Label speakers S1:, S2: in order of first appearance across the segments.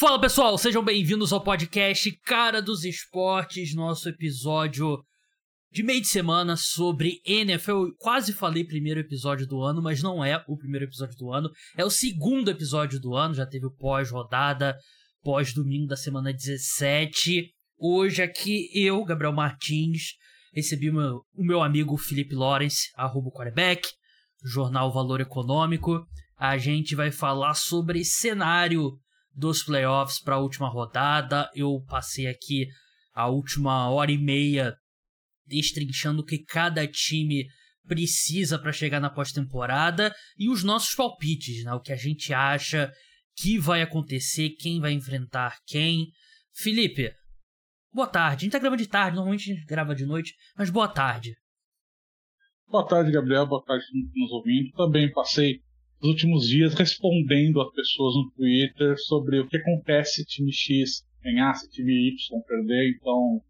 S1: Fala pessoal, sejam bem-vindos ao podcast Cara dos Esportes, nosso episódio de meio de semana sobre NFL. Eu quase falei primeiro episódio do ano, mas não é o primeiro episódio do ano, é o segundo episódio do ano, já teve o pós-rodada, pós-domingo da semana 17. Hoje aqui eu, Gabriel Martins, recebi o meu, o meu amigo Felipe Lawrence, arroba quarterback, jornal Valor Econômico. A gente vai falar sobre cenário dos playoffs para a última rodada. Eu passei aqui a última hora e meia destrinchando o que cada time precisa para chegar na pós-temporada e os nossos palpites, né? O que a gente acha que vai acontecer, quem vai enfrentar quem. Felipe, boa tarde. A gente tá gravando de tarde, normalmente a gente grava de noite, mas boa tarde.
S2: Boa tarde, Gabriel. Boa tarde nos ouvindo. Também passei os últimos dias respondendo às pessoas no Twitter sobre o que acontece se time X ganhar, se time Y perder. Então,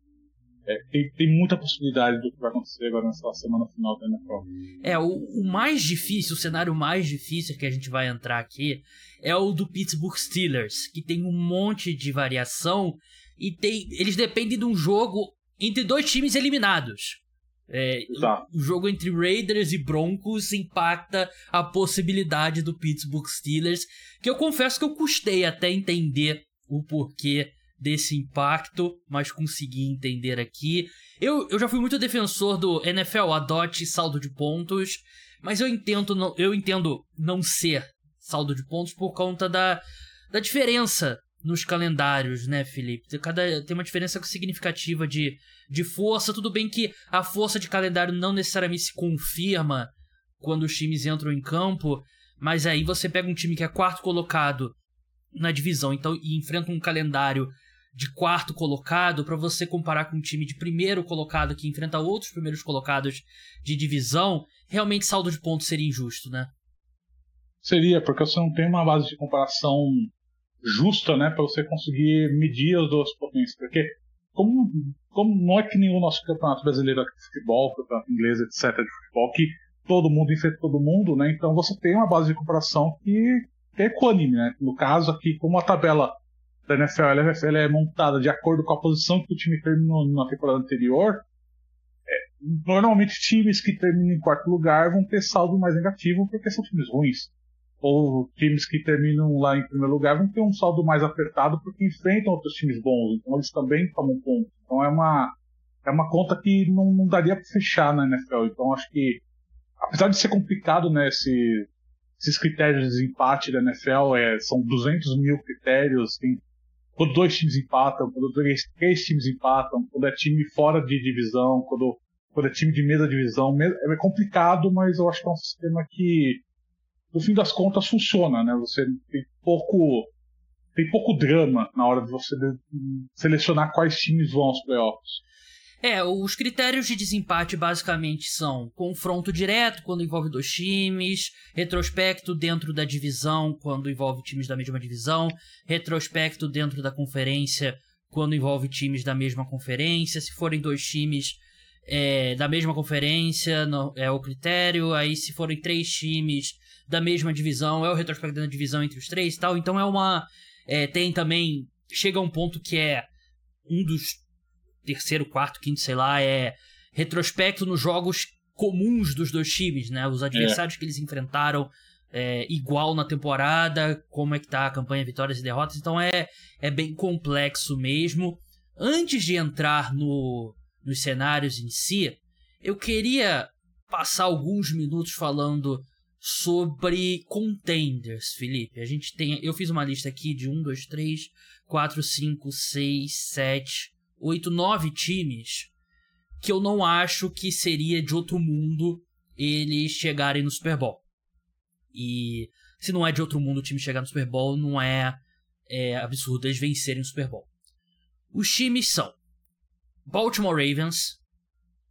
S2: é, tem, tem muita possibilidade do que vai acontecer agora nessa semana final da NFL.
S1: É, o, o, mais difícil, o cenário mais difícil que a gente vai entrar aqui é o do Pittsburgh Steelers, que tem um monte de variação e tem, eles dependem de um jogo entre dois times eliminados. É, o jogo entre Raiders e Broncos impacta a possibilidade do Pittsburgh Steelers, que eu confesso que eu custei até entender o porquê desse impacto, mas consegui entender aqui. Eu, eu já fui muito defensor do NFL adote saldo de pontos, mas eu entendo não, eu entendo não ser saldo de pontos por conta da, da diferença nos calendários, né, Felipe? Cada, tem uma diferença significativa de, de força. Tudo bem que a força de calendário não necessariamente se confirma quando os times entram em campo, mas aí você pega um time que é quarto colocado na divisão então e enfrenta um calendário de quarto colocado para você comparar com um time de primeiro colocado que enfrenta outros primeiros colocados de divisão, realmente saldo de pontos seria injusto, né?
S2: Seria, porque você não tem uma base de comparação justa, né, para você conseguir medir as duas potências, porque como, como não é que nem o nosso campeonato brasileiro de futebol, campeonato inglês, etc, de futebol, que todo mundo enfrenta todo mundo, né, então você tem uma base de comparação que, é equânime, né, no caso aqui, como a tabela da NFL ela, ela é montada de acordo com a posição que o time terminou na temporada anterior, é, normalmente times que terminam em quarto lugar vão ter saldo mais negativo porque são times ruins ou times que terminam lá em primeiro lugar vão ter um saldo mais apertado porque enfrentam outros times bons, então eles também tomam ponto. Então é uma, é uma conta que não, não daria para fechar na NFL. Então acho que, apesar de ser complicado, né, esse, esses critérios de desempate da NFL, é, são 200 mil critérios, tem, quando dois times empatam, quando três, três times empatam, quando é time fora de divisão, quando, quando é time de mesa divisão, é complicado, mas eu acho que é um sistema que no fim das contas funciona, né? Você tem pouco tem pouco drama na hora de você selecionar quais times vão aos playoffs.
S1: É, os critérios de desempate basicamente são confronto direto quando envolve dois times, retrospecto dentro da divisão quando envolve times da mesma divisão, retrospecto dentro da conferência quando envolve times da mesma conferência. Se forem dois times é, da mesma conferência, não, é o critério. Aí, se forem três times da mesma divisão, é o retrospecto da divisão entre os três e tal. Então é uma. É, tem também. Chega a um ponto que é um dos terceiro, quarto, quinto, sei lá, é retrospecto nos jogos comuns dos dois times, né? Os adversários é. que eles enfrentaram é, igual na temporada, como é que tá a campanha, vitórias e derrotas. Então é, é bem complexo mesmo. Antes de entrar no, nos cenários em si, eu queria passar alguns minutos falando sobre contenders, Felipe. A gente tem. Eu fiz uma lista aqui de 1, 2, 3, 4, 5, 6, 7, 8, 9 times que eu não acho que seria de outro mundo eles chegarem no Super Bowl. E se não é de outro mundo o time chegar no Super Bowl, não é, é absurdo eles vencerem o Super Bowl. Os times são Baltimore Ravens,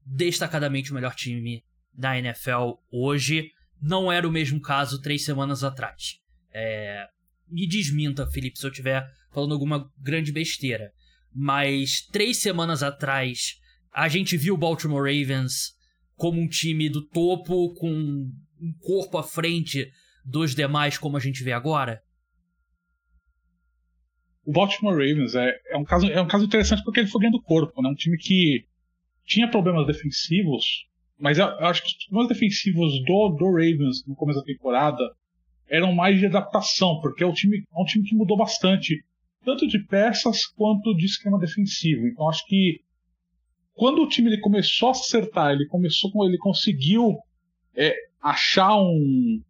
S1: destacadamente o melhor time da NFL hoje não era o mesmo caso três semanas atrás. É, me desminta, Felipe, se eu estiver falando alguma grande besteira. Mas três semanas atrás, a gente viu o Baltimore Ravens como um time do topo, com um corpo à frente dos demais, como a gente vê agora?
S2: O Baltimore Ravens é, é, um caso, é um caso interessante porque ele foi ganhando corpo, né? Um time que tinha problemas defensivos, mas eu, eu acho que os problemas defensivos do, do Ravens no começo da temporada eram mais de adaptação, porque é um time, é um time que mudou bastante, tanto de peças quanto de esquema defensivo. Então acho que quando o time ele começou a acertar, ele começou, ele conseguiu é, achar um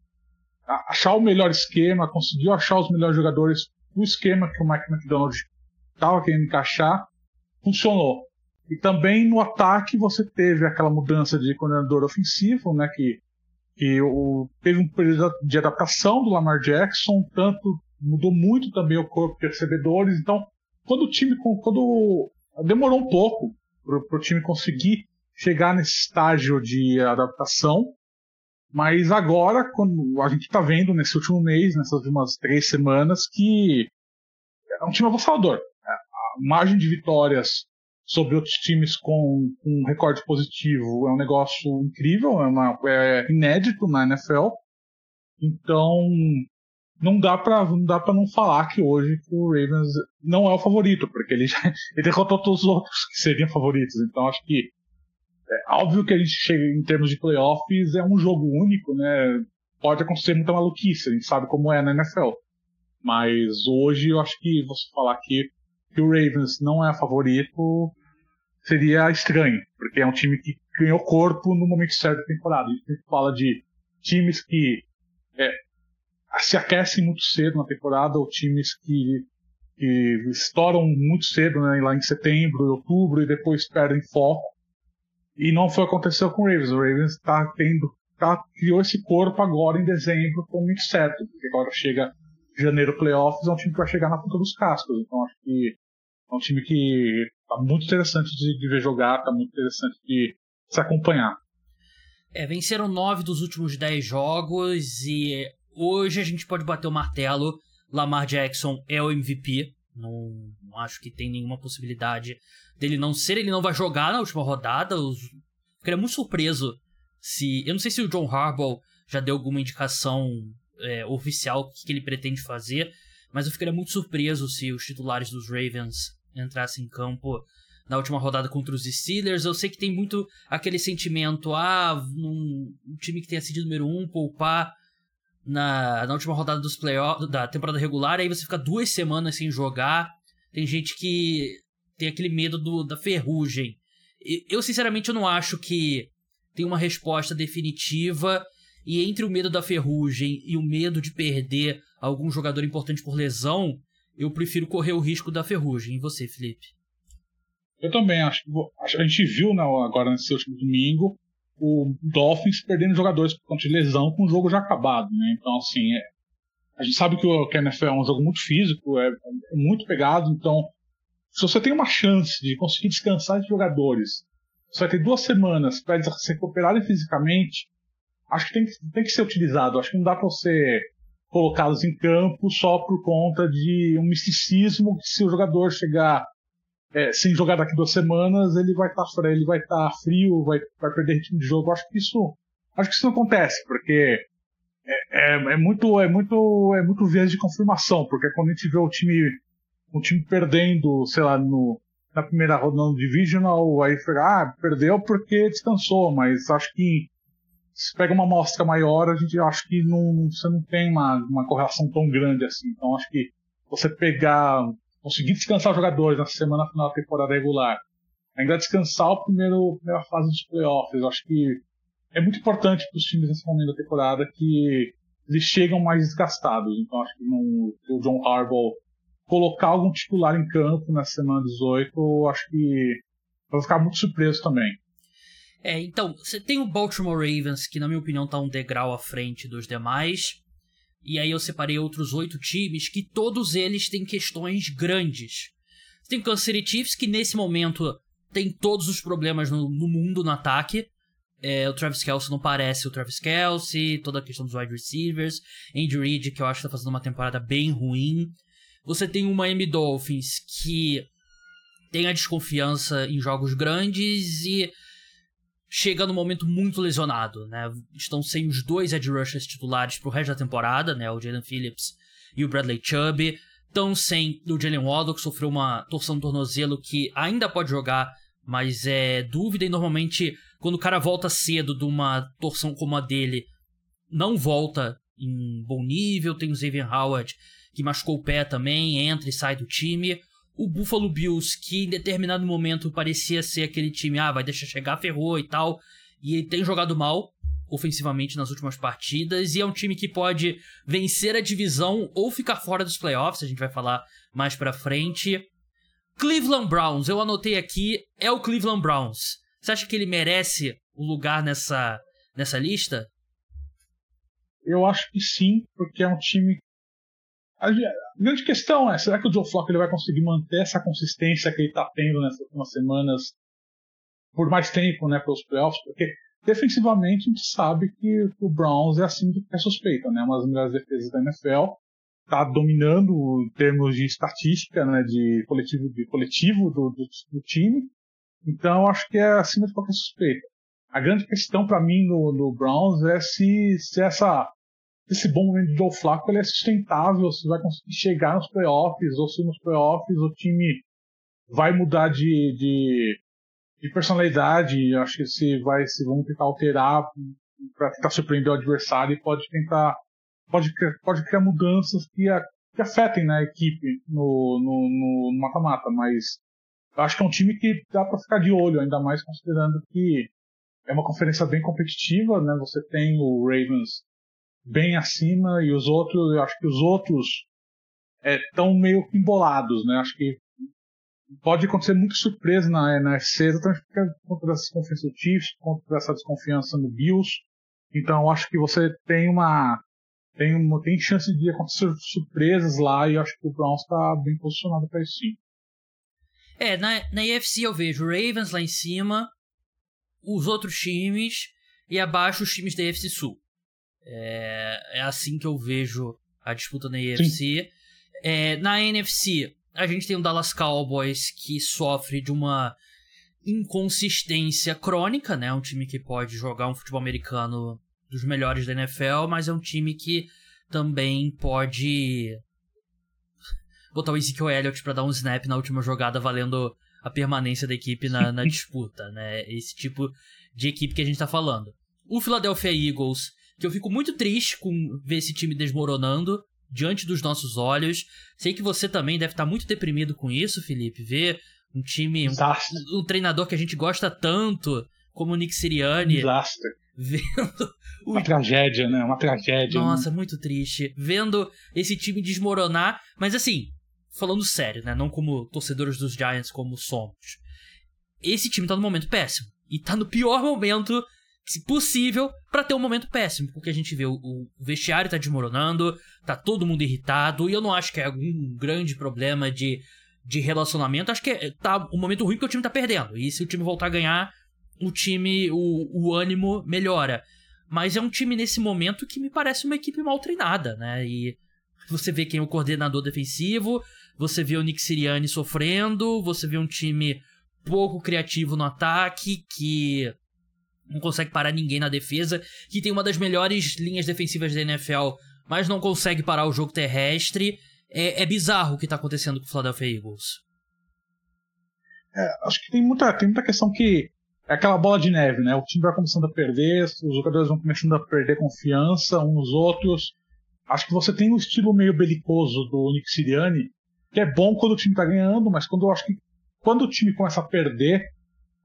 S2: achar o melhor esquema, conseguiu achar os melhores jogadores o esquema que o Mike McDonald estava querendo encaixar, funcionou. E também no ataque você teve aquela mudança de coordenador ofensivo, né, que, que o, teve um período de adaptação do Lamar Jackson, tanto mudou muito também o corpo de recebedores. Então, quando o time quando demorou um pouco para o time conseguir chegar nesse estágio de adaptação, mas agora, quando a gente está vendo nesse último mês, nessas últimas três semanas, que é um time avassalador. A margem de vitórias sobre outros times com, com um recorde positivo é um negócio incrível, é, uma, é inédito na NFL. Então, não dá para não não falar que hoje o Ravens não é o favorito, porque ele já ele derrotou todos os outros que seriam favoritos. Então, acho que é óbvio que a gente chega em termos de playoffs, é um jogo único, né? Pode acontecer muita maluquice, a gente sabe como é na NFL. Mas hoje eu acho que você falar que, que o Ravens não é favorito seria estranho, porque é um time que ganhou corpo no momento certo da temporada. A gente fala de times que é, se aquecem muito cedo na temporada, ou times que, que estouram muito cedo, né, lá em setembro, outubro, e depois perdem foco. E não foi aconteceu com o Ravens. O Ravens está tendo, tá, criou esse corpo agora em dezembro com muito certo, porque agora chega janeiro playoffs, é um time que vai chegar na ponta dos cascos. Então acho que é um time que tá muito interessante de, de ver jogar, tá muito interessante de se acompanhar.
S1: É, venceram nove dos últimos dez jogos e hoje a gente pode bater o martelo. Lamar Jackson é o MVP. Não, não acho que tem nenhuma possibilidade dele não ser, ele não vai jogar na última rodada. Eu ficaria muito surpreso se. Eu não sei se o John Harbaugh já deu alguma indicação é, oficial do que ele pretende fazer, mas eu ficaria muito surpreso se os titulares dos Ravens entrassem em campo na última rodada contra os Steelers. Eu sei que tem muito aquele sentimento, ah, um, um time que tenha sido número um, poupar na, na última rodada dos playoffs, da temporada regular, aí você fica duas semanas sem jogar. Tem gente que tem aquele medo do, da ferrugem. Eu, sinceramente, eu não acho que tem uma resposta definitiva. E entre o medo da ferrugem e o medo de perder algum jogador importante por lesão, eu prefiro correr o risco da ferrugem. E você, Felipe?
S2: Eu também acho a gente viu né, agora nesse último domingo o Dolphins perdendo jogadores por conta de lesão com o jogo já acabado, né? Então assim, é, a gente sabe que o NFL é um jogo muito físico, é, é muito pegado, então se você tem uma chance de conseguir descansar de jogadores, você vai ter duas semanas para eles se recuperarem fisicamente, acho que tem, tem que ser utilizado. Acho que não dá para você colocá-los em campo só por conta de um misticismo que se o jogador chegar é, sem jogar daqui duas semanas, ele vai estar tá, ele vai estar tá frio, vai, vai perder ritmo de jogo. Acho que isso acho que isso não acontece, porque é, é, é, muito é muito é muito viés de confirmação, porque quando a gente vê o time um time perdendo, sei lá, no, na primeira rodada no Divisional, aí ah, perdeu porque descansou, mas acho que se pega uma amostra maior, a gente acho que não, você não tem uma, uma correlação tão grande assim. Então acho que você pegar, conseguir descansar os jogadores na semana final da temporada regular, ainda descansar o primeiro, primeira fase dos playoffs, acho que é muito importante para os times nesse momento da temporada que eles chegam mais desgastados. Então acho que não, o John Harbaugh colocar algum titular em campo na semana 18, eu acho que vai ficar muito surpreso também.
S1: É, então, você tem o Baltimore Ravens, que na minha opinião tá um degrau à frente dos demais. E aí eu separei outros oito times que todos eles têm questões grandes. Você tem o Kansas City Chiefs, que nesse momento tem todos os problemas no, no mundo no ataque. É, o Travis Kelsey não parece o Travis Kelsey, toda a questão dos wide receivers. Andy Reid, que eu acho que tá fazendo uma temporada bem ruim. Você tem o Miami Dolphins que tem a desconfiança em jogos grandes e chega no momento muito lesionado, né? Estão sem os dois edge rushers titulares pro resto da temporada, né? O Jalen Phillips e o Bradley Chubb. Estão sem o Jalen Waddle, que sofreu uma torção no tornozelo, que ainda pode jogar, mas é dúvida. E normalmente, quando o cara volta cedo de uma torção como a dele, não volta em bom nível. Tem o Xavier Howard, que machucou o pé também, entra e sai do time. O Buffalo Bills, que em determinado momento parecia ser aquele time, ah, vai deixar chegar, ferrou e tal. E tem jogado mal, ofensivamente nas últimas partidas e é um time que pode vencer a divisão ou ficar fora dos playoffs, a gente vai falar mais pra frente. Cleveland Browns, eu anotei aqui, é o Cleveland Browns. Você acha que ele merece o lugar nessa, nessa lista?
S2: Eu acho que sim, porque é um time. A grande questão é: será que o Joe Flacco ele vai conseguir manter essa consistência que ele está tendo nessas últimas semanas por mais tempo, né, pelos playoffs? Porque Defensivamente, a gente sabe que o Browns é assim que é suspeita, né? Uma das melhores defesas da NFL, está dominando em termos de estatística, né? De coletivo, de coletivo do, do, do time. Então, acho que é acima de qualquer suspeita. A grande questão para mim no, no, Browns é se, se essa esse bom momento de Joe Flacco ele é sustentável, se vai conseguir chegar nos playoffs, ou se nos playoffs o time vai mudar de, de, de personalidade, acho que se vai se vão tentar alterar para tentar surpreender o adversário e pode tentar pode pode criar mudanças que, a, que afetem né, a equipe no mata-mata, mas acho que é um time que dá para ficar de olho, ainda mais considerando que é uma conferência bem competitiva, né? Você tem o Ravens bem acima e os outros, eu acho que os outros estão é, meio embolados, né? Acho que pode acontecer muita surpresa na, na FC, exatamente por conta dessa desconfiança do Chiefs, por conta dessa desconfiança no Bills. Então acho que você tem uma tem, uma, tem chance de acontecer surpresas lá e acho que o Browns está bem posicionado para isso sim.
S1: É, na, na EFC eu vejo Ravens lá em cima, os outros times e abaixo os times da EFC Sul. É, é assim que eu vejo a disputa na EFC. É, na NFC, a gente tem o Dallas Cowboys que sofre de uma inconsistência crônica, né? Um time que pode jogar um futebol americano dos melhores da NFL, mas é um time que também pode botar o Ezekiel Elliott para dar um snap na última jogada valendo a permanência da equipe na, na disputa, né? Esse tipo de equipe que a gente tá falando. O Philadelphia Eagles, que eu fico muito triste com ver esse time desmoronando, diante dos nossos olhos. Sei que você também deve estar muito deprimido com isso, Felipe. Ver um time, um, um, treinador que a gente gosta tanto, como o Nick Sirianni.
S2: Desastre.
S1: Vendo.
S2: O... Uma tragédia, né? Uma tragédia.
S1: Nossa,
S2: né?
S1: muito triste. Vendo esse time desmoronar. Mas assim, falando sério, né? Não como torcedores dos Giants, como somos. Esse time tá num momento péssimo. E tá no pior momento se possível, para ter um momento péssimo, porque a gente vê o, o, vestiário tá desmoronando, tá todo mundo irritado, e eu não acho que é algum grande problema de, de relacionamento, acho que é, tá um momento ruim que o time tá perdendo, e se o time voltar a ganhar, o time, o, o ânimo melhora. Mas é um time nesse momento que me parece uma equipe mal treinada, né? E você vê quem é o coordenador defensivo, você vê o Nick Sirianni sofrendo, você vê um time pouco criativo no ataque, que não consegue parar ninguém na defesa, que tem uma das melhores linhas defensivas da NFL, mas não consegue parar o jogo terrestre. É, é bizarro o que está acontecendo com o Philadelphia Eagles.
S2: É, acho que tem muita, tem muita questão que é aquela bola de neve, né? O time vai começando a perder, os jogadores vão começando a perder confiança uns nos outros. Acho que você tem um estilo meio belicoso do Nick Sirianni, que é bom quando o time está ganhando, mas quando eu acho que quando o time começa a perder,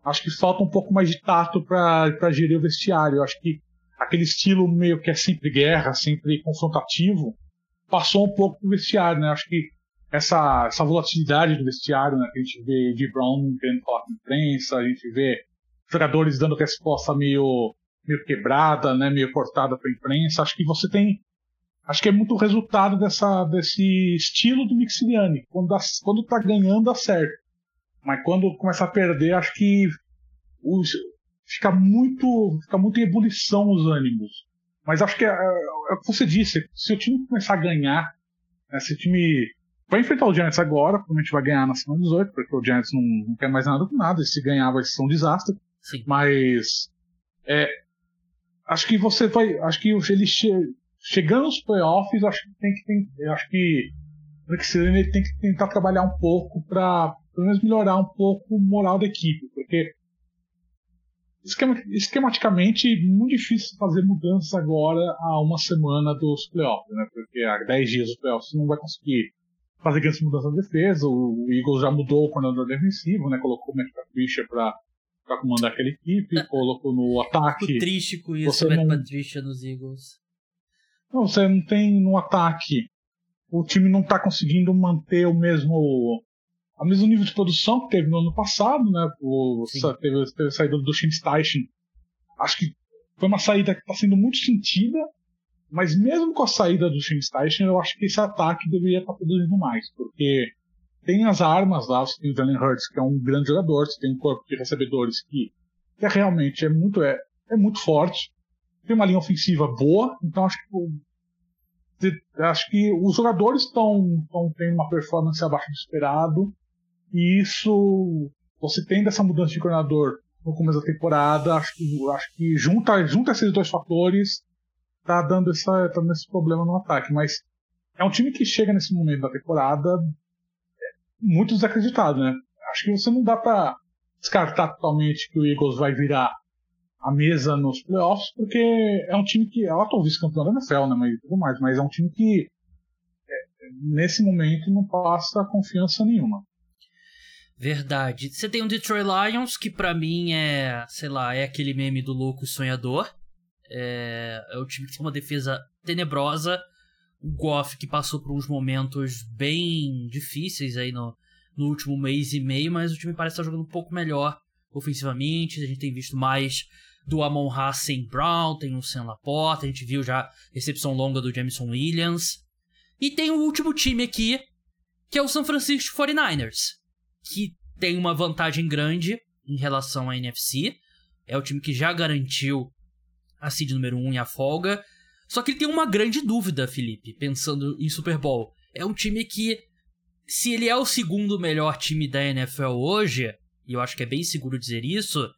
S2: acho que falta um pouco mais de tato para gerir o vestiário. acho que aquele estilo meio que é sempre guerra, sempre confrontativo, passou um pouco pro vestiário, né? Acho que essa, essa volatilidade do vestiário, né? Que a gente vê de Brown querendo falar com a imprensa, a gente vê jogadores dando resposta meio, meio quebrada, né? Meio cortada para a imprensa. Acho que você tem acho que é muito resultado dessa, desse estilo do Mixiliani. Quando, dá, quando tá ganhando, dá certo. Mas quando começa a perder, acho que os, fica muito fica muito em ebulição os ânimos. Mas acho que é, é, o que você disse, se o time começar a ganhar, né, se o time vai enfrentar o Giants agora, provavelmente vai ganhar na semana 18, porque o Giants não, não quer mais nada com nada, e se ganhar vai ser um desastre.
S1: Sim.
S2: Mas é, acho que você vai, acho que ele che, chegando aos playoffs, acho que tem que tem, acho que o Sirianni tem que tentar trabalhar um pouco para pelo menos melhorar um pouco o moral da equipe, porque esquematicamente muito difícil fazer mudanças agora a uma semana dos playoffs, né? Porque há 10 dias dos playoffs você não vai conseguir fazer grandes mudanças na defesa. O Eagles já mudou o coordenador defensivo, né? Colocou o Matt Patricia para para comandar aquela equipe, é. colocou no ataque.
S1: Fico triste com isso, você Matt não... Patricia nos Eagles.
S2: Não, você não tem no ataque. O time não está conseguindo manter o mesmo ao mesmo nível de produção que teve no ano passado, né? O, teve, teve a saída do Shin Steichen. Acho que foi uma saída que está sendo muito sentida, mas mesmo com a saída do Shin Steichen, eu acho que esse ataque deveria estar tá produzindo mais, porque tem as armas lá, você tem o Jalen Hurts, que é um grande jogador, você tem um corpo de recebedores que, que é realmente é muito, é, é muito forte, tem uma linha ofensiva boa, então acho que acho que os jogadores estão tendo uma performance abaixo do esperado e isso, você tendo essa mudança de coordenador no começo da temporada, acho que, acho que junta, junta esses dois fatores, tá dando, essa, tá dando esse problema no ataque. Mas é um time que chega nesse momento da temporada muito desacreditado, né? Acho que você não dá para descartar totalmente que o Eagles vai virar a mesa nos playoffs, porque é um time que é o vice-campeão da NFL, né? Mas tudo mais, mas é um time que é, nesse momento não passa confiança nenhuma.
S1: Verdade. Você tem o Detroit Lions, que para mim é, sei lá, é aquele meme do louco sonhador. É, é o time que tem uma defesa tenebrosa. O Goff que passou por uns momentos bem difíceis aí no, no último mês e meio, mas o time parece estar jogando um pouco melhor ofensivamente. A gente tem visto mais do Amon Haas sem Brown, tem o Sam Laporta, a gente viu já recepção longa do Jameson Williams. E tem o último time aqui, que é o San Francisco 49ers que tem uma vantagem grande em relação à NFC. É o time que já garantiu a seed número 1 um e a folga. Só que ele tem uma grande dúvida, Felipe, pensando em Super Bowl. É um time que, se ele é o segundo melhor time da NFL hoje, e eu acho que é bem seguro dizer isso,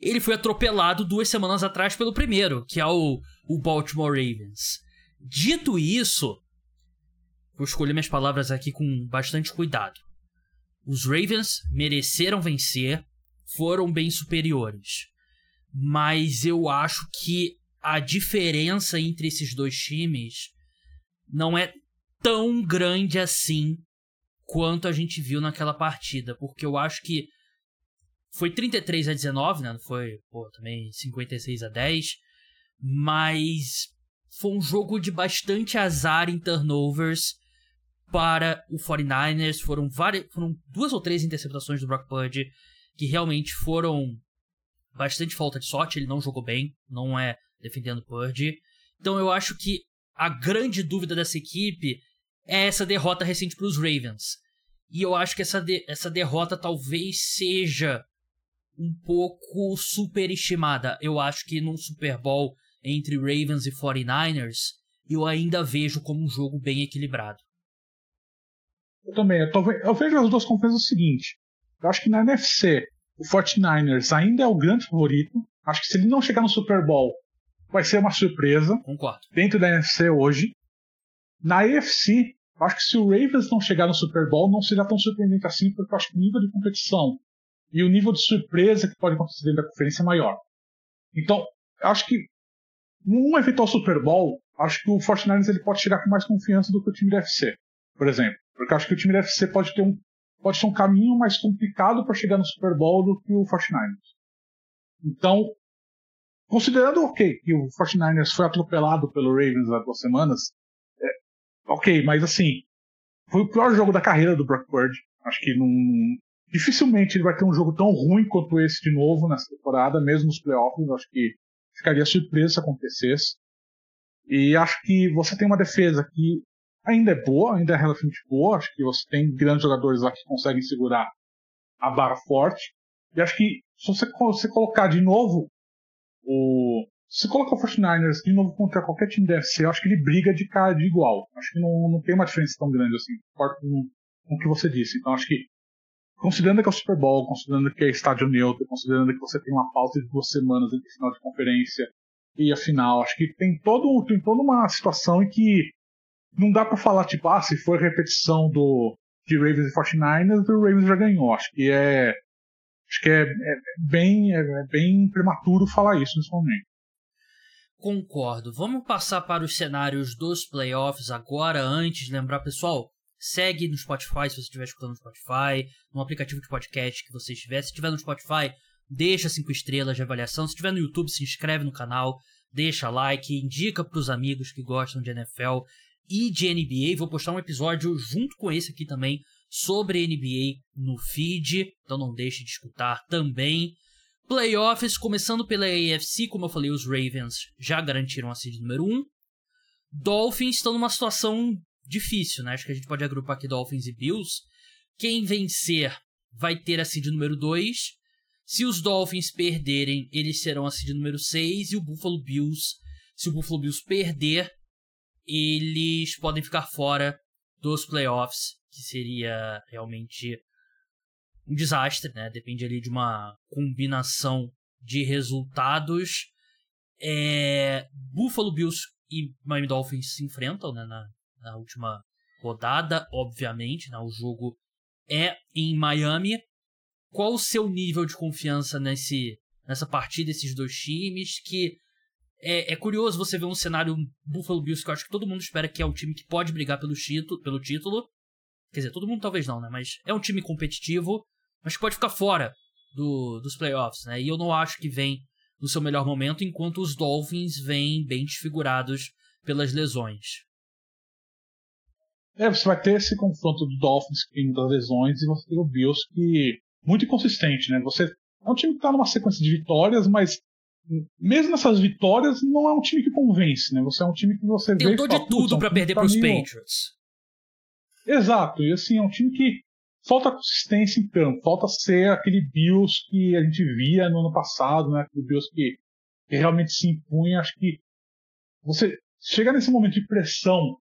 S1: ele foi atropelado duas semanas atrás pelo primeiro, que é o, o Baltimore Ravens. Dito isso, vou escolher minhas palavras aqui com bastante cuidado. Os Ravens mereceram vencer, foram bem superiores. Mas eu acho que a diferença entre esses dois times não é tão grande assim quanto a gente viu naquela partida, porque eu acho que foi 33 a 19, né? Não foi, pô, também 56 a 10, mas foi um jogo de bastante azar em turnovers para o 49ers. Foram, várias, foram duas ou três interceptações do Brock Purdy que realmente foram bastante falta de sorte. Ele não jogou bem, não é defendendo Purdy. Então eu acho que a grande dúvida dessa equipe é essa derrota recente para os Ravens. E eu acho que essa, de, essa derrota talvez seja um pouco superestimada. Eu acho que num Super Bowl entre Ravens e 49ers, eu ainda vejo como um jogo bem equilibrado.
S2: Eu também. Eu, tô, eu vejo as duas conferências o seguinte. Eu acho que na NFC, o 49ers ainda é o grande favorito. Acho que se ele não chegar no Super Bowl, vai ser uma surpresa.
S1: Concordo.
S2: Dentro da NFC hoje. Na AFC, eu acho que se o Ravens não chegar no Super Bowl, não será tão surpreendente assim, porque eu acho que o nível de competição e o nível de surpresa que pode acontecer dentro da conferência é maior. Então, eu acho que num eventual Super Bowl, acho que o 49ers ele pode chegar com mais confiança do que o time da FC, por exemplo. Porque acho que o time da FC pode ter um, pode ter um caminho mais complicado para chegar no Super Bowl do que o 49ers. Então, considerando ok que o 49ers foi atropelado pelo Ravens há duas semanas, é, ok, mas assim, foi o pior jogo da carreira do Brock Purdy. Acho que não, dificilmente ele vai ter um jogo tão ruim quanto esse de novo nessa temporada, mesmo nos playoffs. Acho que ficaria surpresa se acontecesse. E acho que você tem uma defesa que ainda é boa, ainda é relativamente boa. Acho que você tem grandes jogadores lá que conseguem segurar a barra forte. E acho que se você, você colocar de novo o. Se você colocar o 49ers de novo contra qualquer time da FC, eu acho que ele briga de cara de igual. Acho que não, não tem uma diferença tão grande assim, com, com o que você disse. Então acho que, considerando que é o Super Bowl, considerando que é estádio neutro, considerando que você tem uma pausa de duas semanas entre final de conferência e a final, acho que tem, todo, tem toda uma situação em que não dá para falar, tipo, ah, se for repetição do de Ravens e 49ers, o Ravens já ganhou. Acho que é. Acho que é, é bem, é, é bem prematuro falar isso nesse momento.
S1: Concordo. Vamos passar para os cenários dos playoffs agora, antes lembrar, pessoal, segue no Spotify se você estiver escutando no Spotify, no aplicativo de podcast que você estiver. Se estiver no Spotify, deixa cinco estrelas de avaliação. Se estiver no YouTube, se inscreve no canal, deixa like, indica para os amigos que gostam de NFL e de NBA. Vou postar um episódio junto com esse aqui também sobre NBA no feed, então não deixe de escutar também. Playoffs, começando pela AFC, como eu falei, os Ravens já garantiram a seed número 1. Dolphins estão numa situação difícil, né? Acho que a gente pode agrupar aqui Dolphins e Bills. Quem vencer vai ter a seed número 2. Se os Dolphins perderem, eles serão a seed número 6. E o Buffalo Bills, se o Buffalo Bills perder, eles podem ficar fora dos playoffs, que seria realmente um desastre, né? Depende ali de uma combinação de resultados. É... Buffalo Bills e Miami Dolphins se enfrentam né, na, na última rodada, obviamente. Né? O jogo é em Miami. Qual o seu nível de confiança nesse, nessa partida desses dois times? Que é, é, curioso você ver um cenário Buffalo Bills que eu acho que todo mundo espera que é um time que pode brigar pelo, título, pelo título. Quer dizer, todo mundo talvez não, né? Mas é um time competitivo, mas que pode ficar fora do, dos playoffs, né? E eu não acho que vem no seu melhor momento, enquanto os Dolphins vêm bem desfigurados pelas lesões.
S2: É, você vai ter esse confronto do Dolphins que das lesões e você tem o Bills que muito inconsistente, né? Você é um time que tá numa sequência de vitórias, mas mesmo nessas vitórias, não é um time que convence, né? Você é um time que você
S1: vê. Tentou de tudo para perder tá pros meio... Patriots.
S2: Exato, e assim, é um time que falta consistência em campo, falta ser aquele Bills que a gente via no ano passado, né? Aquele Bills que, que realmente se impunha. Acho que você chega nesse momento de pressão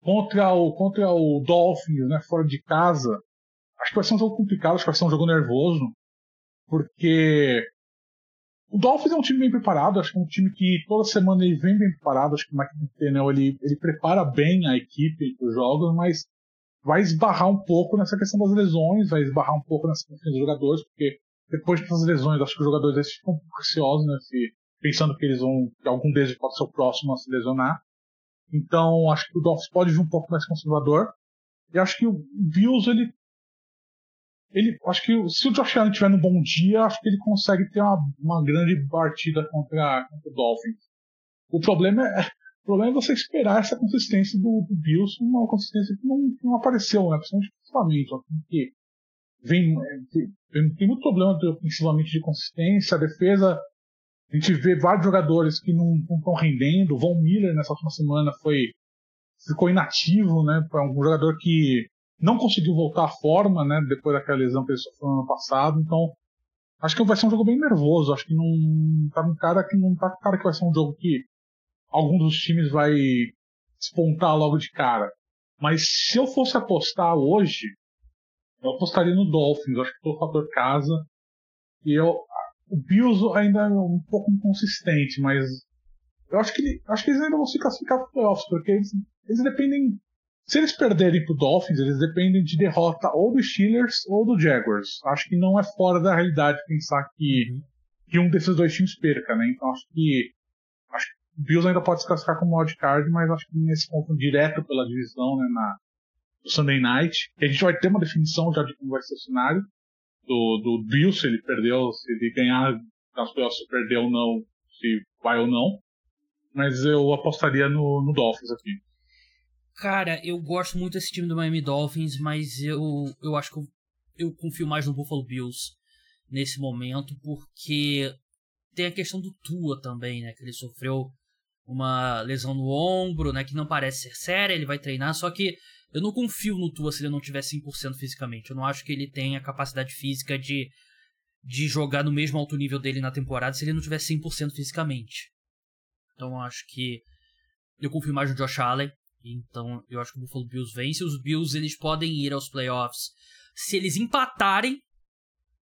S2: contra o, contra o Dolphins, né? Fora de casa, acho que vai ser um jogo complicado, acho que vai ser um jogo nervoso, porque o Dolphins é um time bem preparado, acho que é um time que toda semana ele vem bem preparado, acho que o McDaniel ele, ele prepara bem a equipe os jogos, mas vai esbarrar um pouco nessa questão das lesões, vai esbarrar um pouco nessa questão dos jogadores, porque depois dessas lesões, acho que os jogadores ficam um pouco ansiosos, né, se, pensando que eles vão, que algum deles pode ser o próximo a se lesionar. Então, acho que o Dolphins pode vir um pouco mais conservador. E acho que o Bills ele ele, acho que se o Josh Allen tiver num bom dia, acho que ele consegue ter uma, uma grande partida contra, contra o Dolphins. O problema é, o problema é você esperar essa consistência do, do Bills, uma consistência que não, que não apareceu, né? Principalmente, que vem, tem, tem muito problema ofensivamente de consistência, a defesa, a gente vê vários jogadores que não estão rendendo, o Von Miller nessa última semana foi ficou inativo, né? Para um jogador que não conseguiu voltar à forma, né, depois daquela lesão que ele sofreu no ano passado, então acho que vai ser um jogo bem nervoso, acho que não tá um cara que não tá cara que vai ser um jogo que algum dos times vai despontar logo de cara. Mas se eu fosse apostar hoje, eu apostaria no Dolphins, acho que pelo fator casa. E eu o Bills ainda é um pouco inconsistente, mas eu acho que acho que eles ainda vão se classificar para playoffs, porque eles, eles dependem se eles perderem pro Dolphins, eles dependem de derrota ou do Steelers ou do Jaguars. Acho que não é fora da realidade pensar que, uhum. que um desses dois times perca, né? Então acho que acho que o Bills ainda pode se classificar como wildcard, mas acho que nesse ponto direto pela divisão, né, na, do Sunday Night, a gente vai ter uma definição já de como vai ser o cenário do, do Bills, se ele perdeu, se ele ganhar nas playoffs, se perdeu ou não, se vai ou não. Mas eu apostaria no, no Dolphins aqui.
S1: Cara, eu gosto muito desse time do Miami Dolphins, mas eu, eu acho que eu, eu confio mais no Buffalo Bills nesse momento, porque tem a questão do Tua também, né? Que ele sofreu uma lesão no ombro, né? Que não parece ser séria, ele vai treinar, só que eu não confio no Tua se ele não tiver 100% fisicamente. Eu não acho que ele tenha a capacidade física de, de jogar no mesmo alto nível dele na temporada se ele não tiver 100% fisicamente. Então eu acho que eu confio mais no Josh Allen. Então, eu acho que o Buffalo Bills vence. Os Bills, eles podem ir aos playoffs se eles empatarem.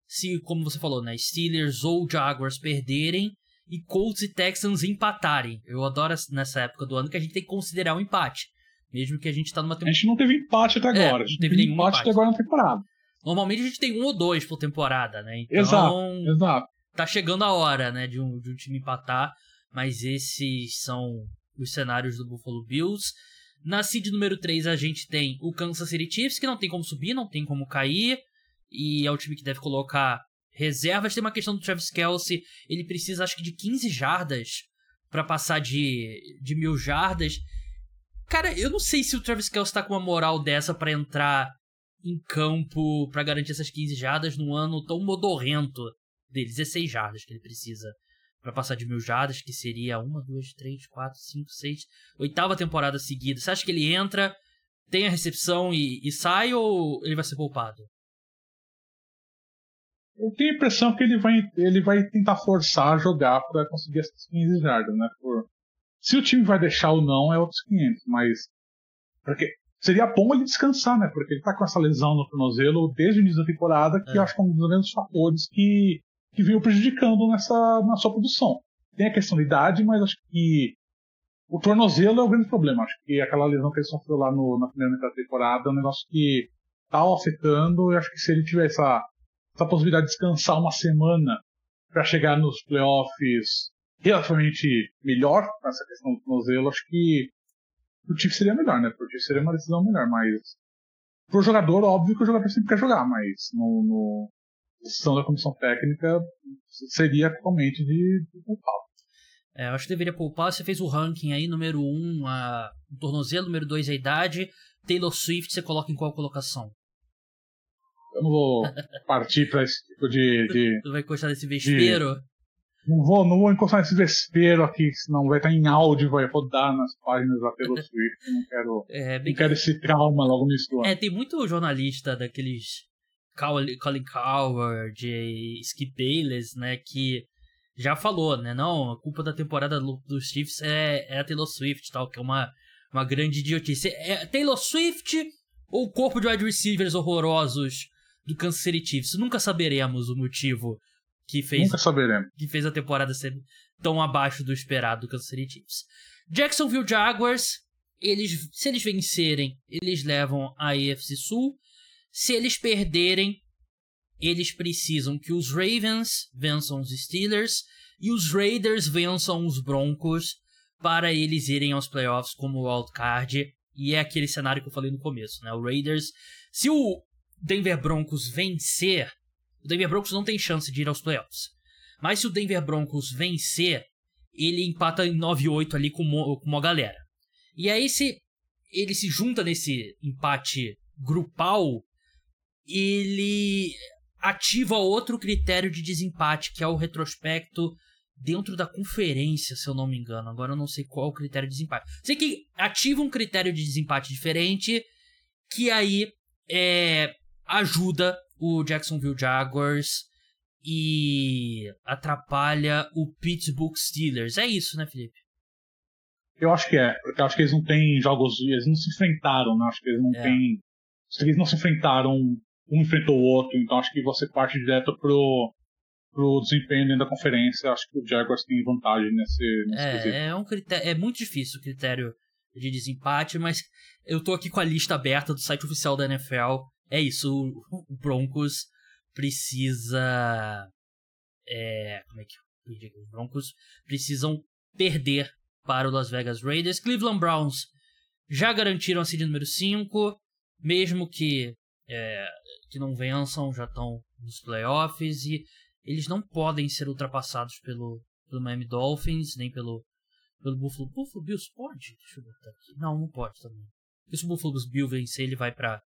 S1: Se, como você falou, né? Steelers ou Jaguars perderem. E Colts e Texans empatarem. Eu adoro nessa época do ano que a gente tem que considerar o um empate. Mesmo que a gente tá numa
S2: temporada. A gente não teve empate até é, agora. É, não teve nenhum empate, empate até agora na temporada.
S1: Normalmente a gente tem um ou dois por temporada, né? Então,
S2: exato, exato.
S1: Tá chegando a hora, né, de um, de um time empatar. Mas esses são os cenários do Buffalo Bills. Na seed número 3 a gente tem o Kansas City Chiefs, que não tem como subir, não tem como cair. E é o time que deve colocar reservas. Tem uma questão do Travis Kelsey. Ele precisa, acho que, de 15 jardas para passar de, de mil jardas. Cara, eu não sei se o Travis Kelsey tá com uma moral dessa para entrar em campo para garantir essas 15 jardas num ano tão modorrento dele. 16 jardas que ele precisa para passar de mil jardas, que seria uma, duas, três, quatro, cinco, seis, oitava temporada seguida. Você acha que ele entra, tem a recepção e, e sai ou ele vai ser poupado?
S2: Eu tenho a impressão que ele vai, ele vai tentar forçar a jogar para conseguir essas 15 jardas, né? Por... Se o time vai deixar ou não é outros 500, mas porque seria bom ele descansar, né? Porque ele tá com essa lesão no tornozelo desde o início da temporada, que é. eu acho que é um dos grandes fatores que que veio prejudicando nessa, na sua produção. Tem a questão da idade, mas acho que o tornozelo é o grande problema. Acho que aquela lesão que ele sofreu lá no, na primeira metade da temporada é um negócio que está afetando. E acho que se ele tiver essa, essa possibilidade de descansar uma semana para chegar nos playoffs relativamente melhor nessa questão do tornozelo, acho que o Chiefs seria melhor, né? Porque seria uma decisão melhor, mas pro jogador, óbvio que o jogador sempre quer jogar, mas no, no, decisão da comissão técnica seria atualmente de, de poupar.
S1: É, eu acho que deveria poupar. Você fez o ranking aí, número 1, um, a, o tornozelo, número 2, a idade. Taylor Swift, você coloca em qual colocação?
S2: Eu não vou partir para esse tipo de. de
S1: tu vai encostar nesse vespeiro?
S2: De... Não vou, não vou encostar nesse vespeiro aqui, senão vai estar em áudio, vai rodar nas páginas da Taylor Swift. Não quero, é, não quero esse trauma logo no início
S1: É, tem muito jornalista daqueles Colin Coward, Skip Bayless, né, que já falou, né, não, a culpa da temporada dos Chiefs é, é a Taylor Swift, tal, que é uma, uma grande idiotice. É Taylor Swift ou o corpo de wide receivers horrorosos do Kansas City Chiefs? Nunca saberemos o motivo que fez,
S2: Nunca saberemos.
S1: que fez a temporada ser tão abaixo do esperado do Kansas City Chiefs. Jacksonville Jaguars, eles, se eles vencerem, eles levam a AFC Sul. Se eles perderem, eles precisam que os Ravens vençam os Steelers e os Raiders vençam os Broncos para eles irem aos playoffs como wildcard. E é aquele cenário que eu falei no começo, né? O Raiders, se o Denver Broncos vencer, o Denver Broncos não tem chance de ir aos playoffs. Mas se o Denver Broncos vencer, ele empata em 9-8 ali com, com uma galera. E aí se ele se junta nesse empate grupal, ele ativa outro critério de desempate, que é o retrospecto dentro da conferência, se eu não me engano. Agora eu não sei qual é o critério de desempate. Sei que ativa um critério de desempate diferente, que aí é, ajuda o Jacksonville Jaguars e atrapalha o Pittsburgh Steelers. É isso, né, Felipe?
S2: Eu acho que é, porque eu acho que eles não têm jogos, eles não se enfrentaram, né? Acho que eles não é. têm. Eles não se enfrentaram um enfrentou o outro, então acho que você parte direto pro, pro desempenho dentro da conferência. Acho que o Jaguars tem vantagem nesse, nesse
S1: é, quesito. É, um critério, é muito difícil o critério de desempate, mas eu tô aqui com a lista aberta do site oficial da NFL. É isso, o, o Broncos precisa. É, como é que eu Os Broncos precisam perder para o Las Vegas Raiders. Cleveland Browns já garantiram a seed número 5, mesmo que é, que não vençam já estão nos playoffs e eles não podem ser ultrapassados pelo, pelo Miami Dolphins, nem pelo, pelo Buffalo. Buffalo Bills pode? Deixa eu botar aqui. Não, não pode também. Porque se o Buffalo Bills vencer, ele vai para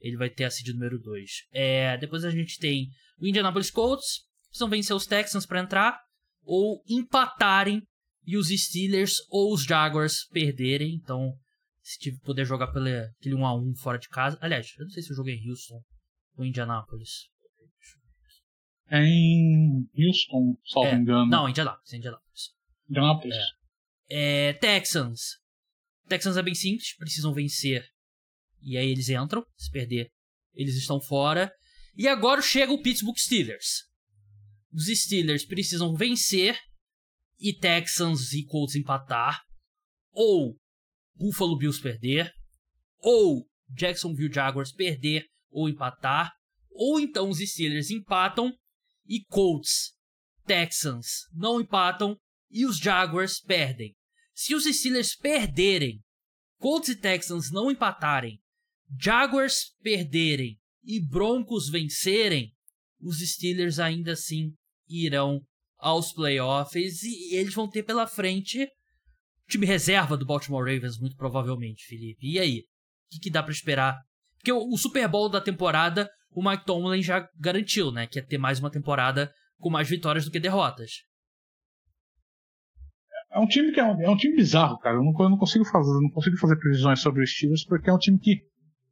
S1: ele vai ter a seed número 2. É, depois a gente tem o Indianapolis Colts, precisam vencer os Texans para entrar, ou empatarem e os Steelers ou os Jaguars perderem. Então, se puder jogar pelo aquele 1x1 fora de casa. Aliás, eu não sei se eu joguei em Houston ou Indianapolis.
S2: É em Houston, salvo
S1: é,
S2: engano.
S1: Não, Indianapolis. Indianapolis.
S2: Indianapolis.
S1: É. é. Texans. Texans é bem simples, precisam vencer. E aí eles entram. Se perder, eles estão fora. E agora chega o Pittsburgh Steelers. Os Steelers precisam vencer e Texans e Colts empatar. Ou Buffalo Bills perder, ou Jacksonville Jaguars perder ou empatar, ou então os Steelers empatam e Colts, Texans não empatam e os Jaguars perdem. Se os Steelers perderem, Colts e Texans não empatarem, Jaguars perderem e Broncos vencerem, os Steelers ainda assim irão aos playoffs e eles vão ter pela frente time reserva do Baltimore Ravens, muito provavelmente, Felipe. E aí? O que, que dá para esperar? Porque o, o, Super Bowl da temporada, o Mike Tomlin já garantiu, né? Que ia ter mais uma temporada com mais vitórias do que derrotas.
S2: É um time que é um, é um time bizarro, cara. Eu não, eu não consigo fazer, não consigo fazer previsões sobre os Steelers porque é um time que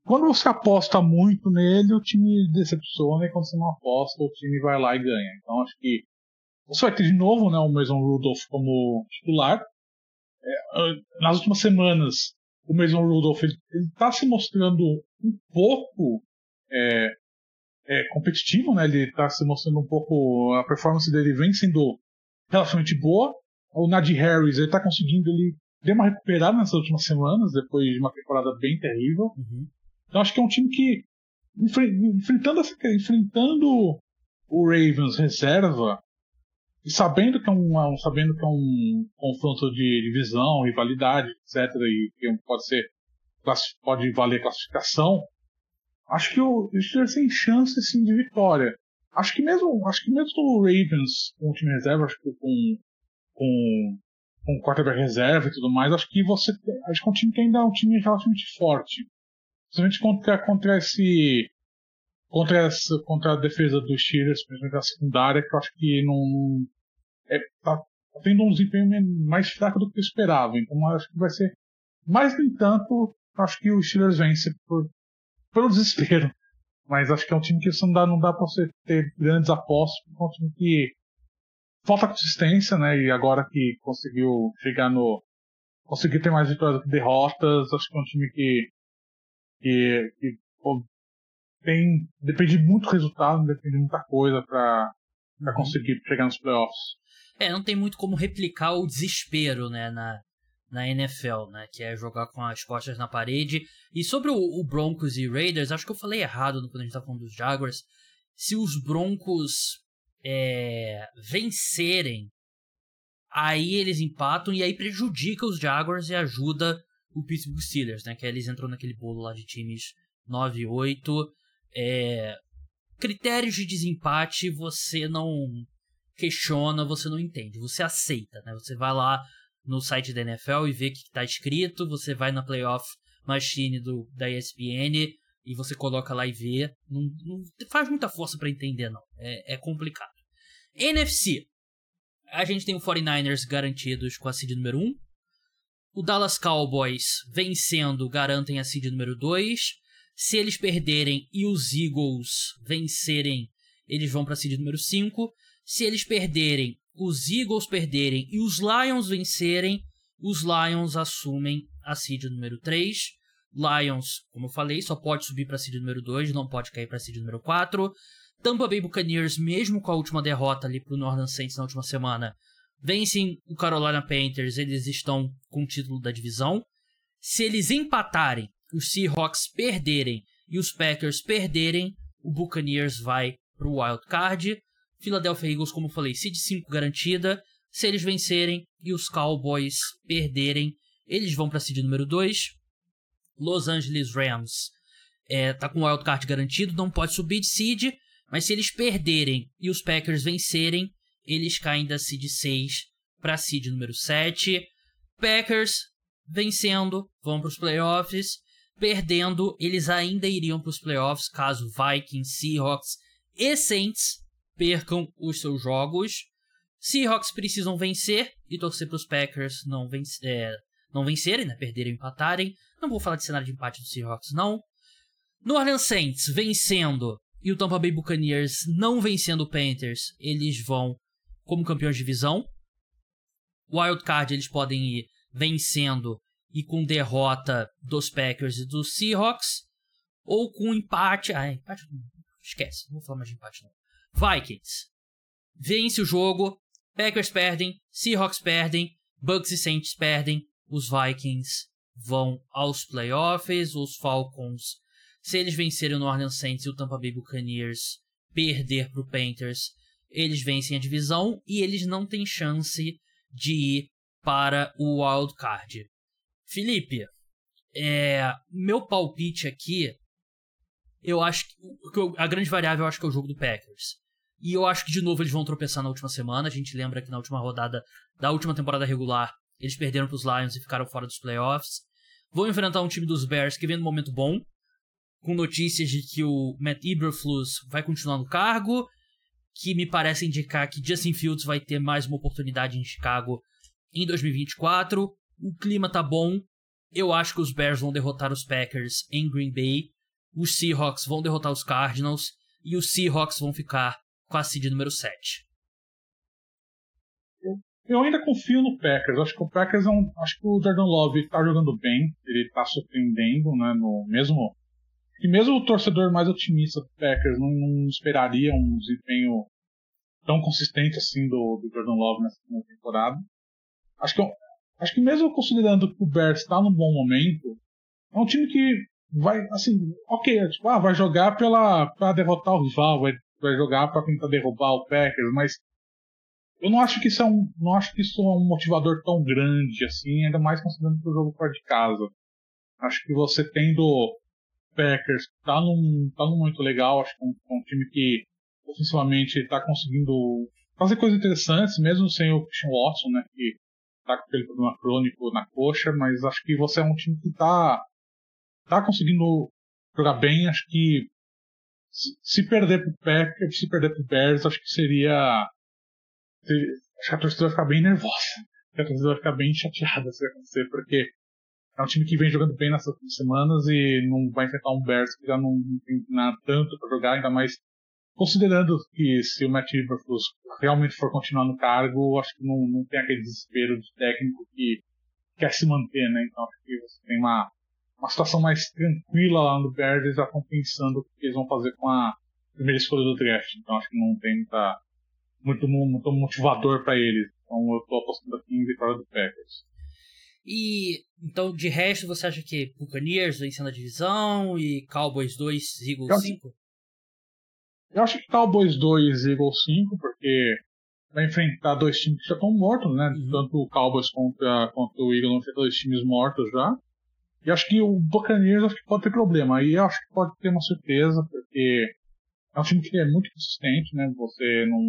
S2: quando você aposta muito nele, o time decepciona e quando você não aposta, o time vai lá e ganha. Então acho que você vai ter de novo né, o Mason Rudolph como titular. É, nas últimas semanas, o Mason Rudolph está se mostrando um pouco é, é, competitivo, né? Ele está se mostrando um pouco. A performance dele vem sendo relativamente boa. O Najee Harris ele está conseguindo, ele deu uma recuperada nessas últimas semanas, depois de uma temporada bem terrível.
S1: Uhum.
S2: Então acho que é um time que, enfrentando, essa, enfrentando o Ravens reserva, e sabendo que é um, sabendo que é um confronto de divisão, rivalidade, etc., e que pode ser pode valer classificação, acho que o Steelers tem chance sim de vitória. Acho que mesmo, acho que mesmo o Ravens com o time reserva, acho que com com com o quarterback reserva e tudo mais, acho que você acho que é um time que ainda é um time relativamente forte. Principalmente contra, contra esse. Contra, essa, contra a defesa dos Steelers, principalmente a secundária, que eu acho que não. É, tá, tá tendo um desempenho mais fraco do que eu esperava. Então acho que vai ser. Mas, no entanto, acho que o Steelers vence por, pelo desespero. Mas acho que é um time que não dá, não dá pra você ter grandes apostas, porque é um time que falta consistência, né? E agora que conseguiu chegar no. conseguiu ter mais vitórias do que derrotas, acho que é um time que que, que tem, depende de muito resultado, depende de muita coisa para uhum. conseguir chegar nos playoffs.
S1: É, não tem muito como replicar o desespero, né, na, na NFL, né, que é jogar com as costas na parede. E sobre o, o Broncos e Raiders, acho que eu falei errado quando a gente tá falando dos Jaguars. Se os Broncos é, vencerem, aí eles empatam e aí prejudica os Jaguars e ajuda o Pittsburgh Steelers, né? Que eles entrou naquele bolo lá de times 9 e 8. É... Critérios de desempate você não questiona, você não entende, você aceita, né? Você vai lá no site da NFL e vê o que está escrito, você vai na playoff machine do, da ESPN e você coloca lá e vê. Não, não faz muita força para entender, não. É, é complicado. NFC. A gente tem o 49ers garantidos com a seed número 1. O Dallas Cowboys vencendo garantem a seed número 2. Se eles perderem e os Eagles vencerem, eles vão para a seed número 5. Se eles perderem, os Eagles perderem e os Lions vencerem, os Lions assumem a seed número 3. Lions, como eu falei, só pode subir para a seed número 2, não pode cair para a seed número 4. Tampa Bay Buccaneers, mesmo com a última derrota ali para o Northern Saints na última semana, vencem o Carolina Panthers, eles estão com o título da divisão. Se eles empatarem, os Seahawks perderem e os Packers perderem, o Buccaneers vai para o wild card. Philadelphia Eagles, como eu falei, seed 5 garantida. Se eles vencerem e os Cowboys perderem, eles vão para seed número 2. Los Angeles Rams é, tá com o wild card garantido, não pode subir de seed, mas se eles perderem e os Packers vencerem, eles caem da seed 6 para seed número 7. Packers vencendo, vão para os playoffs. Perdendo, eles ainda iriam para os playoffs caso Vikings, Seahawks e Saints percam os seus jogos. Seahawks precisam vencer e torcer para os Packers não, vencer, é, não vencerem, né? perderem empatarem. Não vou falar de cenário de empate do Seahawks, não. New Orleans Saints vencendo e o Tampa Bay Buccaneers não vencendo o Panthers, eles vão como campeões de divisão. Wild Card eles podem ir vencendo e com derrota dos Packers e dos Seahawks. Ou com empate. Ah, empate. Esquece, não vou falar mais de empate não. Vikings. Vence o jogo. Packers perdem. Seahawks perdem. Bucks e Saints perdem. Os Vikings vão aos playoffs. Os Falcons, se eles vencerem o Orleans Saints e o Tampa Bay Buccaneers perder para o Panthers, eles vencem a divisão e eles não têm chance de ir para o wild card. Felipe, é, meu palpite aqui, eu acho que a grande variável eu acho que é o jogo do Packers. E eu acho que de novo eles vão tropeçar na última semana. A gente lembra que na última rodada da última temporada regular eles perderam para os Lions e ficaram fora dos playoffs. Vão enfrentar um time dos Bears que vem num momento bom, com notícias de que o Matt Eberflus vai continuar no cargo, que me parece indicar que Justin Fields vai ter mais uma oportunidade em Chicago em 2024. O clima tá bom. Eu acho que os Bears vão derrotar os Packers em Green Bay. Os Seahawks vão derrotar os Cardinals. E os Seahawks vão ficar com a seed número 7.
S2: Eu ainda confio no Packers. Acho que o Packers é um. Acho que o Jordan Love está jogando bem. Ele está surpreendendo, né? No mesmo. E mesmo o torcedor mais otimista do Packers não, não esperaria um desempenho tão consistente assim do, do Jordan Love nessa temporada. Acho que, acho que mesmo considerando que o Bears está num bom momento, é um time que vai, assim, ok, é tipo, ah, vai jogar pela, derrotar o rival, vai, vai jogar para tentar derrubar o Packers, mas eu não acho que isso é um, não acho que isso é um motivador tão grande assim, ainda mais considerando que o jogo fora de casa. Acho que você tendo Packers tá num, tá num momento legal, acho que é um, é um time que ofensivamente está conseguindo fazer coisas interessantes, mesmo sem o Christian Watson, né, que tá com aquele problema crônico na coxa, mas acho que você é um time que tá, tá conseguindo jogar bem, acho que se, perder pro Packers, se perder pro Bears, acho que seria acho que a torcida vai ficar bem nervosa. A torcida vai ficar bem chateada se acontecer, porque é um time que vem jogando bem nessas semanas e não vai enfrentar um Bears que já não, tem tanto para jogar, ainda mais considerando que se o Matt Eberflus realmente for continuar no cargo, acho que não, não tem aquele desespero de técnico que quer se manter, né? Então acho que você tem uma, uma situação mais tranquila lá no Bears já estão pensando o que eles vão fazer com a primeira escolha do draft. Então acho que não tem muita, muito, muito motivador para eles. Então eu tô apostando aqui em vitória do Packers.
S1: E então, de resto, você acha que Buccaneers vencendo a divisão e Cowboys 2, Eagles 5?
S2: Eu acho que Cowboys 2 e Eagles 5, porque vai enfrentar dois times que já estão mortos, né? Uhum. Tanto o Cowboys contra, contra o Eagles vão enfrentar dois times mortos já. E acho que o Buccaneers acho que pode ter problema. Aí acho que pode ter uma surpresa, porque é um time que é muito consistente, né? Você não.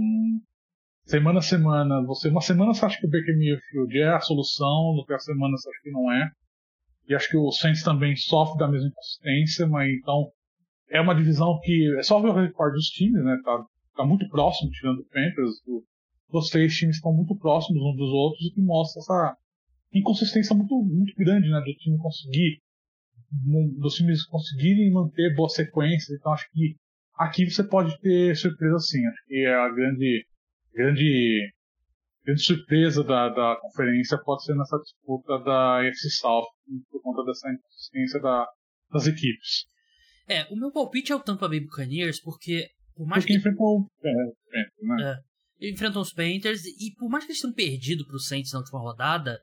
S2: Semana a semana, você uma semana você acha que o Baker Mayfield é a solução, outra semana você acha que não é. E acho que o Saints também sofre da mesma inconsistência, mas então é uma divisão que é só ver o recorde dos times, né? Tá, tá muito próximo, tirando o Panthers. Os três times estão muito próximos uns dos outros, o que mostra essa inconsistência muito, muito grande, né? Do time conseguir, dos times conseguirem manter boas sequências. Então acho que aqui você pode ter surpresa sim. Acho que é a grande, grande, grande surpresa da, da conferência pode ser nessa disputa da AFC South por conta dessa inconsistência da, das equipes.
S1: É, o meu palpite é o Tampa Bay Buccaneers, porque por mais
S2: porque
S1: que.
S2: enfrentou é,
S1: né? É, enfrentam os Panthers, e por mais que eles tenham perdido pro Saints na última rodada,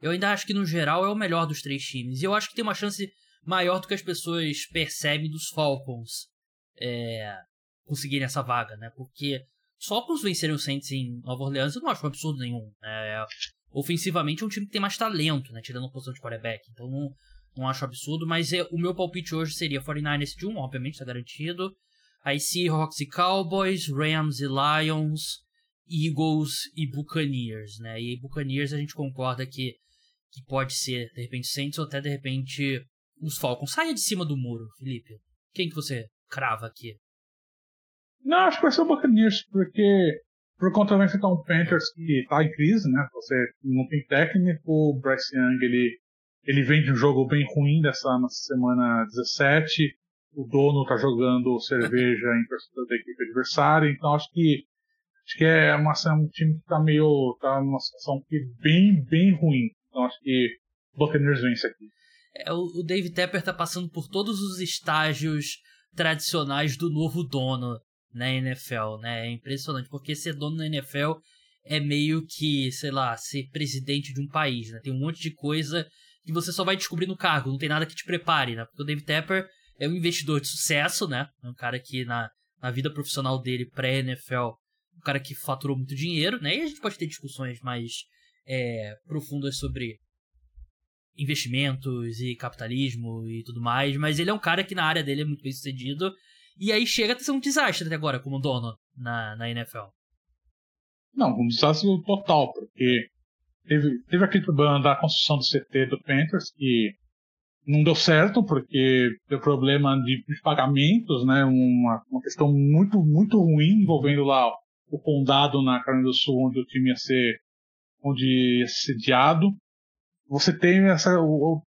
S1: eu ainda acho que no geral é o melhor dos três times. E eu acho que tem uma chance maior do que as pessoas percebem dos Falcons é, conseguirem essa vaga, né? Porque os Falcons vencerem os Saints em Nova Orleans eu não acho um absurdo nenhum. Né? Ofensivamente é um time que tem mais talento, né? Tirando a posição de quarterback. Então não, não acho absurdo, mas é, o meu palpite hoje seria 49ers de 1, obviamente, está garantido. Aí Seahawks e Cowboys, Rams e Lions, Eagles e Buccaneers, né? E Buccaneers a gente concorda que, que pode ser, de repente, Saints ou até, de repente, os Falcons. Saia de cima do muro, Felipe. Quem que você crava aqui?
S2: Não, acho que vai ser o Buccaneers, porque por conta vai ficar um Panthers que tá em crise, né? Você não tem técnico, o Bryce Young ele ele vem de um jogo bem ruim dessa semana 17. O dono tá jogando cerveja em torcida da equipe adversária, então acho que acho que é uma, um time que tá meio tá numa situação que bem bem ruim. Então acho que o Buccaneers vence aqui.
S1: É, o David Tepper tá passando por todos os estágios tradicionais do novo dono na NFL, né? É impressionante, porque ser dono na NFL é meio que, sei lá, ser presidente de um país, né? Tem um monte de coisa que você só vai descobrir no cargo, não tem nada que te prepare, né? Porque o Dave Tepper é um investidor de sucesso, né? É um cara que na, na vida profissional dele, pré-NFL, um cara que faturou muito dinheiro, né? E a gente pode ter discussões mais é, profundas sobre investimentos e capitalismo e tudo mais, mas ele é um cara que na área dele é muito bem sucedido. E aí chega a ser um desastre até agora como dono na, na NFL.
S2: Não, um desastre total, porque teve, teve aquele problema da construção do CT do Panthers que não deu certo, porque deu problema de, de pagamentos, né? Uma, uma questão muito, muito ruim envolvendo lá o condado na Carolina do Sul, onde o time ia ser, onde ia ser sediado. Você tem essa. O, o,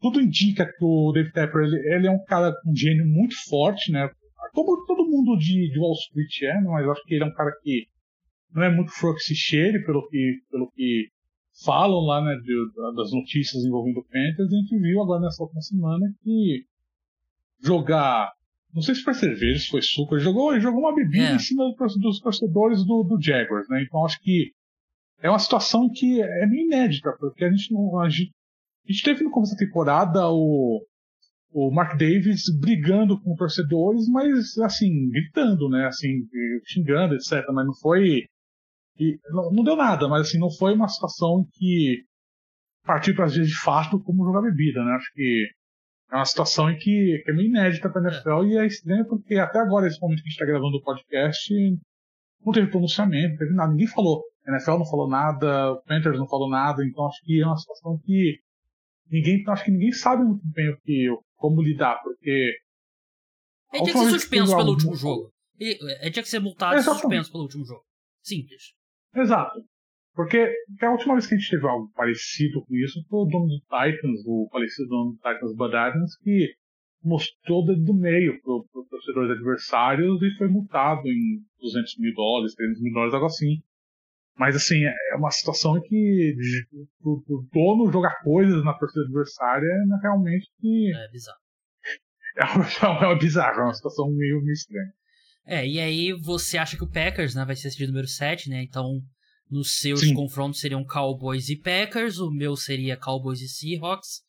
S2: tudo indica que o Dave Tepper ele, ele, é um cara um gênio muito forte, né? Como todo mundo de, de Wall Street é, né? mas acho que ele é um cara que não é muito flor que se cheire, pelo que, pelo que falam lá, né, de, das notícias envolvendo o Panthers, e a gente viu agora nessa última semana que jogar, não sei se foi cerveja, se foi suco, ele jogou, ele jogou uma bebida é. em cima dos torcedores do, do Jaguars, né, então acho que é uma situação que é meio inédita, porque a gente não, a gente, a gente teve no começo da temporada o, o Mark Davis brigando com torcedores, mas assim, gritando, né, assim, xingando, etc, mas não foi e não, não, deu nada, mas assim, não foi uma situação que partiu para as vezes de fato como jogar bebida, né? Acho que é uma situação em que, que é meio inédita para a NFL é. e é estranho porque até agora, esse momento que a gente está gravando o podcast, não teve pronunciamento, não teve nada, ninguém falou. A NFL não falou nada, o Panthers não falou nada, então acho que é uma situação que ninguém, acho que ninguém sabe muito bem o que, como lidar, porque.
S1: Ele tinha que ser suspenso pelo último jogo. Ele tinha que ser multado e suspenso pelo último jogo. Simples.
S2: Exato. Porque a última vez que a gente teve algo parecido com isso foi o dono do Titans, o falecido dono do Titans, Bud Adams, que mostrou o dedo do meio para os torcedores adversários e foi multado em 200 mil dólares, 300 mil dólares, algo assim. Mas, assim, é uma situação em que o dono jogar coisas na torcida adversária é realmente que...
S1: É bizarro.
S2: É uma, é uma bizarra, é uma situação meio, meio estranha.
S1: É, e aí você acha que o Packers, né, vai ser esse número 7, né? Então, nos seus Sim. confrontos seriam Cowboys e Packers, o meu seria Cowboys e Seahawks.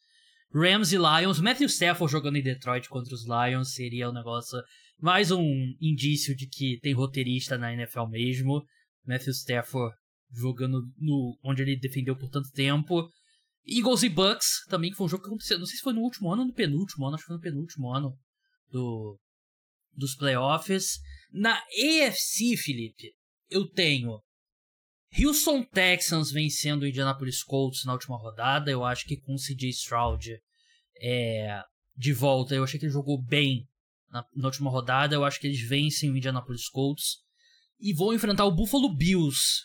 S1: Rams e Lions, Matthew Stafford jogando em Detroit contra os Lions seria um negócio, mais um indício de que tem roteirista na NFL mesmo. Matthew Stafford jogando no onde ele defendeu por tanto tempo. Eagles e Bucks também, que foi um jogo que aconteceu, não sei se foi no último ano ou no penúltimo ano, acho que foi no penúltimo ano do, dos playoffs. Na AFC, Felipe, eu tenho Houston Texans vencendo o Indianapolis Colts na última rodada. Eu acho que com o CJ Stroud é, de volta, eu achei que ele jogou bem na, na, última rodada. Eu acho que eles vencem o Indianapolis Colts e vão enfrentar o Buffalo Bills,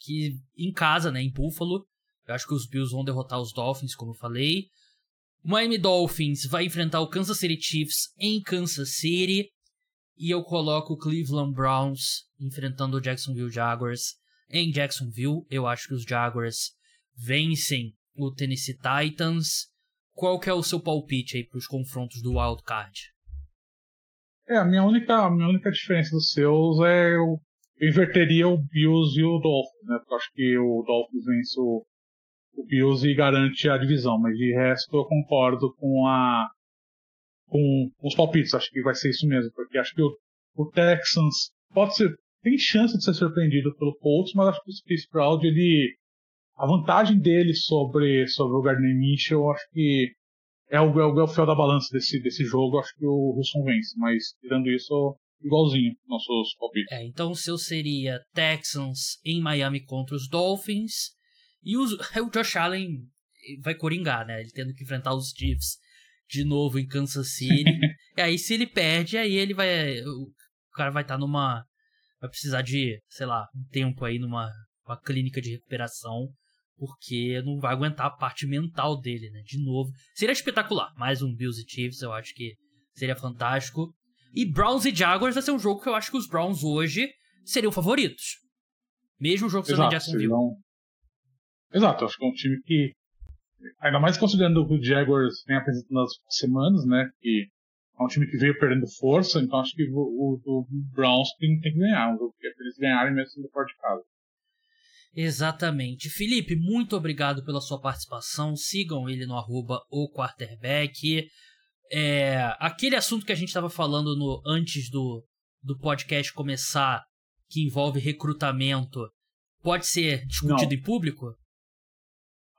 S1: que em casa, né, em Buffalo. Eu acho que os Bills vão derrotar os Dolphins, como eu falei. O Miami Dolphins vai enfrentar o Kansas City Chiefs em Kansas City. E eu coloco o Cleveland Browns enfrentando o Jacksonville Jaguars em Jacksonville. Eu acho que os Jaguars vencem o Tennessee Titans. Qual que é o seu palpite aí para os confrontos do Wild Card?
S2: É, a minha única, a minha única diferença dos seus é eu, inverteria o Bills e o Dolphins, né? Porque eu acho que o Dolphins vence o, o Bills e garante a divisão, mas de resto eu concordo com a com, os palpites. Acho que vai ser isso mesmo, porque acho que o, o Texans pode ser, tem chance de ser surpreendido pelo Colts, mas acho que o Sprout, ele, a vantagem dele sobre, sobre o Gardner Mitchell, acho que é o, é o, é o fiel da balança desse, desse jogo. Acho que o Wilson vence, mas tirando isso, igualzinho nossos palpites.
S1: É, então o seu seria Texans em Miami contra os Dolphins. E os, o Josh Allen vai coringar, né? Ele tendo que enfrentar os Chiefs de novo em Kansas City. e aí, se ele perde, aí ele vai. O cara vai estar tá numa. Vai precisar de, sei lá, um tempo aí numa uma clínica de recuperação. Porque não vai aguentar a parte mental dele, né? De novo. Seria espetacular. Mais um Bills e Chiefs, eu acho que seria fantástico. E Browns e Jaguars vai ser um jogo que eu acho que os Browns hoje seriam favoritos. Mesmo o jogo sendo em Jacksonville. Seriam...
S2: Exato, acho que é um time que Ainda mais considerando que o Jaguars vem apresentando nas semanas, né? Que é um time que veio perdendo força, então acho que o, o, o Browns tem, tem, que ganhar, jogo que é eles ganharem mesmo sendo fora de casa.
S1: Exatamente. Felipe, muito obrigado pela sua participação. Sigam ele no arroba o quarterback. É, aquele assunto que a gente estava falando no, antes do, do podcast começar, que envolve recrutamento, pode ser discutido não. em público?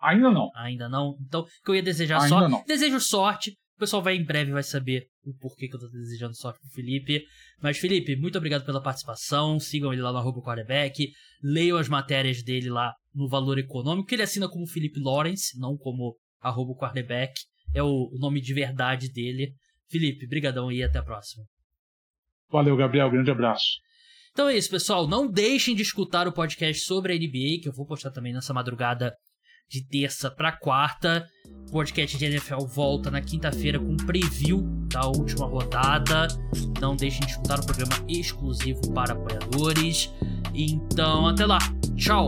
S2: Ainda não.
S1: Ainda não? Então, que eu ia desejar Ainda só. Não. Desejo sorte. O pessoal vai em breve vai saber o porquê que eu tô desejando sorte pro Felipe. Mas, Felipe, muito obrigado pela participação. Sigam ele lá no arroba quarterback. Leiam as matérias dele lá no Valor Econômico, que ele assina como Felipe Lawrence, não como arroba quarterback. É o nome de verdade dele. Felipe, brigadão e até a próxima.
S2: Valeu, Gabriel. Grande abraço.
S1: Então é isso, pessoal. Não deixem de escutar o podcast sobre a NBA, que eu vou postar também nessa madrugada de terça para quarta. O podcast de NFL volta na quinta-feira com um preview da última rodada. Não deixem de escutar o programa exclusivo para apoiadores. Então, até lá. Tchau.